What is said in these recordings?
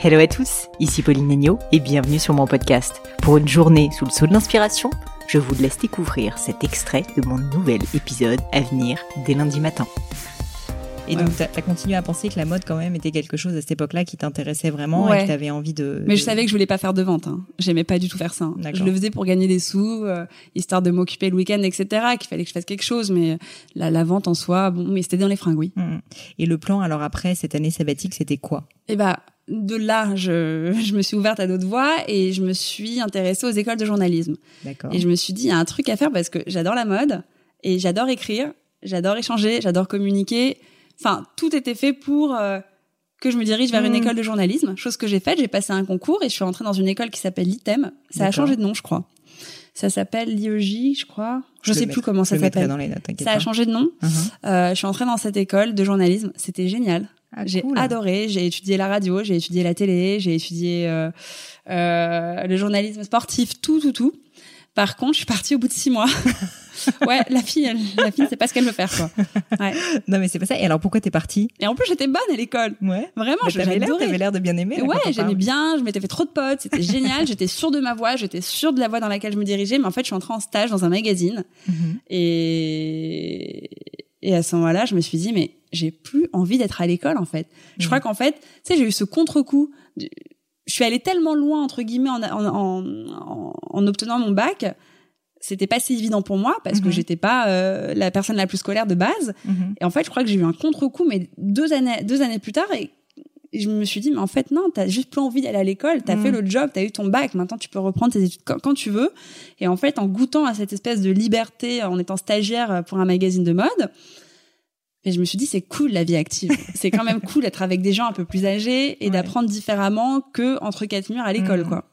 Hello à tous, ici Pauline Negno et bienvenue sur mon podcast. Pour une journée sous le sceau de l'inspiration, je vous laisse découvrir cet extrait de mon nouvel épisode à venir dès lundi matin. Et donc, tu as, continué à penser que la mode, quand même, était quelque chose à cette époque-là qui t'intéressait vraiment et que tu avais envie de, Mais je savais que je voulais pas faire de vente. Hein. J'aimais pas du tout faire ça. Hein. Je le faisais pour gagner des sous, euh, histoire de m'occuper le week-end, etc. Qu'il fallait que je fasse quelque chose. Mais la, la vente en soi, bon, mais c'était dans les fringues, oui. Mmh. Et le plan, alors après, cette année sabbatique, c'était quoi? Eh bah, de là, je, je me suis ouverte à d'autres voies et je me suis intéressée aux écoles de journalisme. D'accord. Et je me suis dit, il y a un truc à faire parce que j'adore la mode et j'adore écrire, j'adore échanger, j'adore communiquer. Enfin, tout était fait pour euh, que je me dirige vers une mmh. école de journalisme, chose que j'ai faite. J'ai passé un concours et je suis entrée dans une école qui s'appelle l'ITEM. Ça a changé de nom, je crois. Ça s'appelle l'IEJ, je crois. Je, sais plus comment ça s'appelle. Ça a changé de nom. Uh-huh. euh, je suis entrée dans cette école de journalisme. C'était génial. Ah, j'ai adoré. J'ai étudié la radio, j'ai étudié la télé, j'ai étudié euh, euh, le journalisme sportif, tout, tout, tout. Par contre, je suis partie au bout de six mois. ouais, la fille, la fille, c'est pas ce qu'elle veut faire, quoi. Ouais. Non, mais c'est pas ça. Et alors, pourquoi t'es partie? Et en plus, j'étais bonne à l'école. Ouais. Vraiment, j'avais l'air, t'avais l'air de bien aimer. Ouais, j'aimais bien. Je m'étais fait trop de potes. C'était génial. j'étais sûre de ma voix. J'étais sûre de la voie dans laquelle je me dirigeais. Mais en fait, je suis entrée en stage dans un magazine. Mm-hmm. Et et à ce moment-là, je me suis dit, mais j'ai plus envie d'être à l'école, en fait. Je crois mm. qu'en fait, tu sais, j'ai eu ce contre-coup. Je suis allée tellement loin, entre guillemets, en, en, en, en obtenant mon bac. C'était pas si évident pour moi parce que mm-hmm. j'étais pas euh, la personne la plus scolaire de base. Mm-hmm. Et en fait, je crois que j'ai eu un contre-coup, mais deux années, deux années plus tard, et je me suis dit, mais en fait, non, t'as juste plus envie d'aller à l'école, t'as as fait le job, t'as eu ton bac, maintenant tu peux reprendre tes études quand, quand, tu veux. Et en fait, en goûtant à cette espèce de liberté, en étant stagiaire pour un magazine de mode, et je me suis dit, c'est cool la vie active. c'est quand même cool d'être avec des gens un peu plus âgés et d'apprendre différemment que entre quatre murs à l'école, mm. quoi.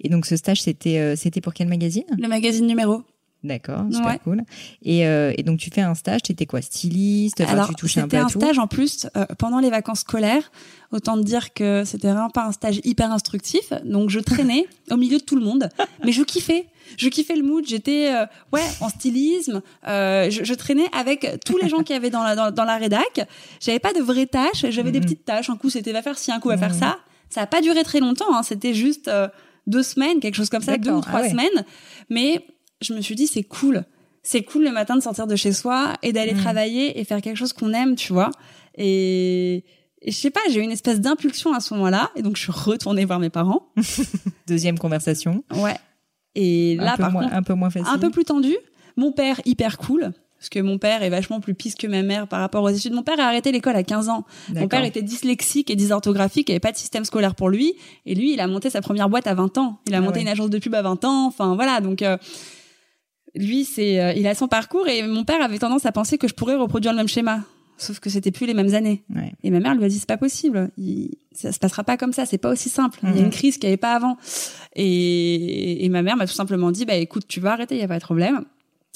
Et donc ce stage, c'était euh, c'était pour quel magazine? Le magazine numéro. D'accord, super cool. Et, euh, et, donc tu fais un stage, tu étais quoi, styliste Alors, tu touchais un peu un stage en plus euh, pendant les vacances scolaires. Autant te dire que c'était vraiment pas un stage hyper instructif. Donc je traînais au milieu de tout le monde, mais je kiffais. Je kiffais le mood. J'étais euh, ouais en stylisme. Euh, je, je, traînais avec tous les gens qui avaient dans la dans, dans la rédac. J'avais pas de vraies tâches. J'avais des petites tâches. Un coup c'était va faire ci, un coup va faire ça. Ça a pas duré très longtemps. Hein. C'était juste deux semaines, quelque chose comme ça, deux ou trois ah semaines. Mais je me suis dit c'est cool. C'est cool le matin de sortir de chez soi et d'aller mm. travailler et faire quelque chose qu'on aime, tu vois. Et, je sais pas, j'ai eu une espèce d'impulsion à ce moment-là et donc je suis retournée voir mes parents. Deuxième conversation. Ouais. Et là, par contre, un peu moins facile. Un peu plus tendu. Mon père, hyper cool parce que mon père est vachement plus pisse que ma mère par rapport aux études. Mon père a arrêté l'école à 15 ans. Mon père était dyslexique et dysorthographique, il n'y avait pas de système scolaire pour lui. Et lui, il a monté sa première boîte à 20 ans. Il a ah monté une agence de pub à 20 ans. Enfin, voilà. Donc, euh, lui, c'est, euh, il a son parcours et mon père avait tendance à penser que je pourrais reproduire le même schéma. Sauf que c'était plus les mêmes années. Et ma mère lui a dit c'est pas possible, il, ça se passera pas comme ça, c'est pas aussi simple. Il y a une mhm. crise qu'il n'y avait pas avant. Et, et ma mère m'a tout simplement dit bah écoute, tu vas arrêter, il y a pas de problème.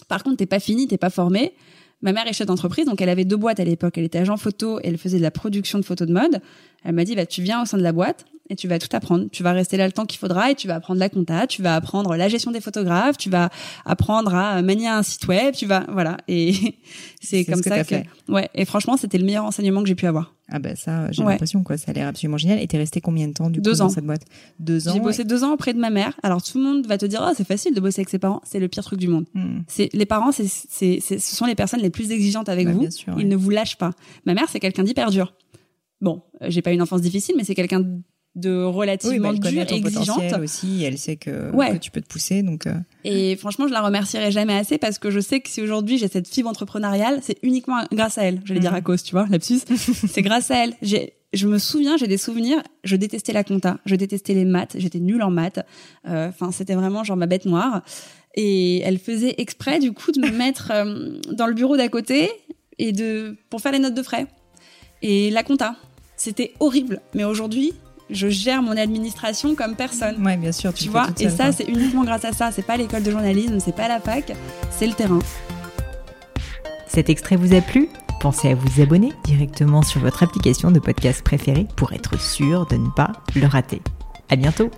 Par contre, t'es pas fini, t'es pas formé. Ma mère est chef d'entreprise, donc elle avait deux boîtes à l'époque. Elle était agent photo et elle faisait de la production de photos de mode. Elle m'a dit, bah, tu viens au sein de la boîte et tu vas tout apprendre. Tu vas rester là le temps qu'il faudra et tu vas apprendre la compta, tu vas apprendre la gestion des photographes, tu vas apprendre à manier un site web, tu vas, voilà. Et c'est comme ça que, ouais. Et franchement, c'était le meilleur enseignement que j'ai pu avoir. Ah bah ça, j'ai l'impression quoi, ça a l'air absolument génial. Et t'es resté combien de temps du deux coup ans. dans cette boîte? Deux ans. J'ai bossé deux ans auprès de ma mère. Alors tout le monde va te dire oh c'est facile de bosser avec ses parents, c'est le pire truc du monde. Hmm. C'est les parents, c'est ce sont les personnes les plus exigeantes avec bah, vous. Ils ne vous lâchent pas. Ma mère c'est quelqu'un d'hyper dur. Bon, j'ai pas une enfance difficile, mais c'est quelqu'un de relativement oui, bah, exigeante aussi. Elle sait que, que, tu peux te pousser, donc. Euh. Et franchement, je la remercierai jamais assez parce que je sais que si aujourd'hui j'ai cette fibre entrepreneuriale, c'est uniquement grâce à elle. Je vais dire à mm. cause, tu vois, lapsus. c'est grâce à elle. J'ai, je me souviens, j'ai des souvenirs. Je détestais la compta, je détestais les maths, j'étais nulle en maths. Euh, enfin, c'était vraiment genre ma bête noire. Et elle faisait exprès du coup de me mettre euh, dans le bureau d'à côté et de pour faire les notes de frais et la compta. C'était horrible. Mais aujourd'hui, je gère mon administration comme personne. Ouais, bien sûr, tu, vois. et ça, c'est uniquement grâce à ça. C'est pas l'école de journalisme, c'est pas la fac, c'est le terrain. Cet extrait vous a plu? Pensez à vous abonner directement sur votre application de podcast préférée pour être sûr de ne pas le rater. À bientôt